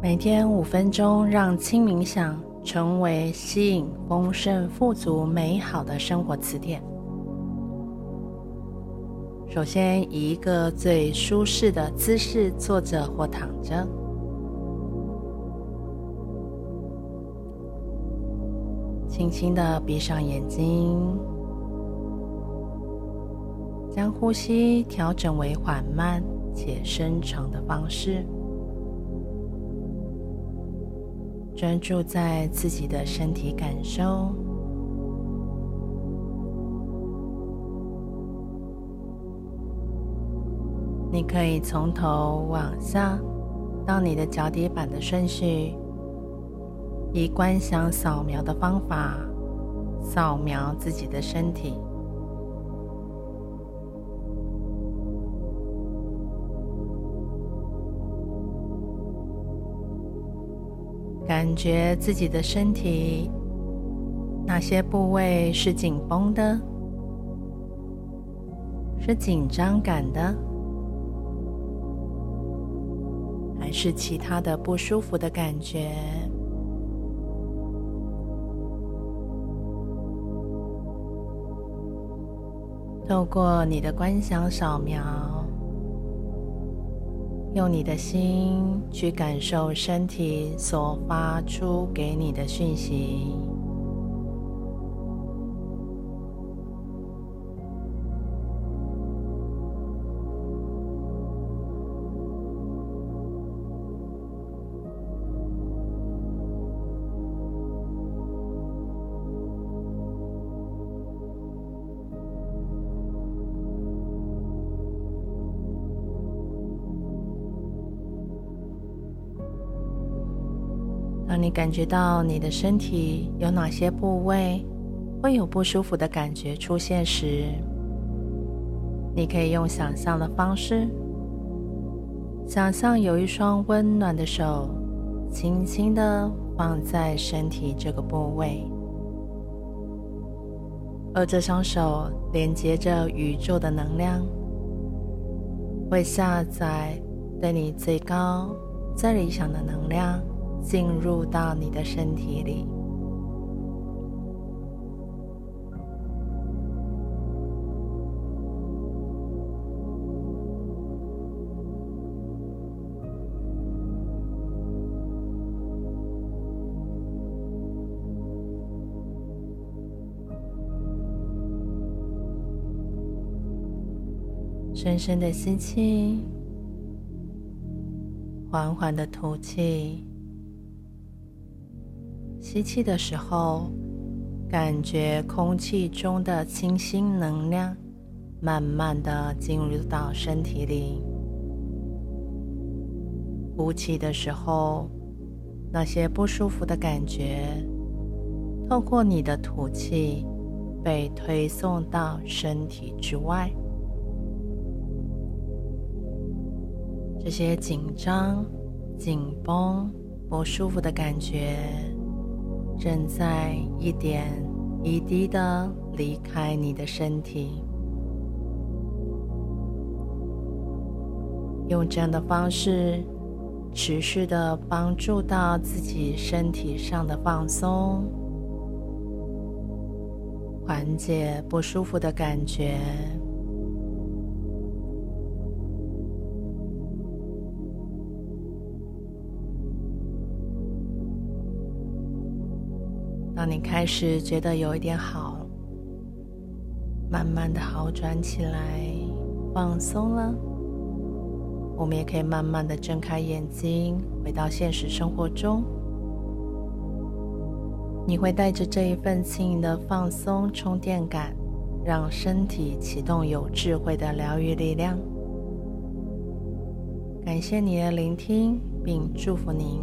每天五分钟，让轻冥想成为吸引丰盛、富足、美好的生活词典。首先，以一个最舒适的姿势坐着或躺着，轻轻的闭上眼睛，将呼吸调整为缓慢。且深长的方式。专注在自己的身体感受，你可以从头往下到你的脚底板的顺序，以观想扫描的方法扫描自己的身体。感觉自己的身体，哪些部位是紧绷的，是紧张感的，还是其他的不舒服的感觉？透过你的观想扫描。用你的心去感受身体所发出给你的讯息。当你感觉到你的身体有哪些部位会有不舒服的感觉出现时，你可以用想象的方式，想象有一双温暖的手，轻轻的放在身体这个部位，而这双手连接着宇宙的能量，会下载对你最高、最理想的能量。进入到你的身体里。深深的吸气，缓缓的吐气。吸气的时候，感觉空气中的清新能量慢慢的进入到身体里。呼气的时候，那些不舒服的感觉，透过你的吐气被推送到身体之外。这些紧张、紧绷、不舒服的感觉。正在一点一滴的离开你的身体，用这样的方式持续的帮助到自己身体上的放松，缓解不舒服的感觉。当你开始觉得有一点好，慢慢的好转起来，放松了，我们也可以慢慢的睁开眼睛，回到现实生活中。你会带着这一份轻盈的放松充电感，让身体启动有智慧的疗愈力量。感谢你的聆听，并祝福您。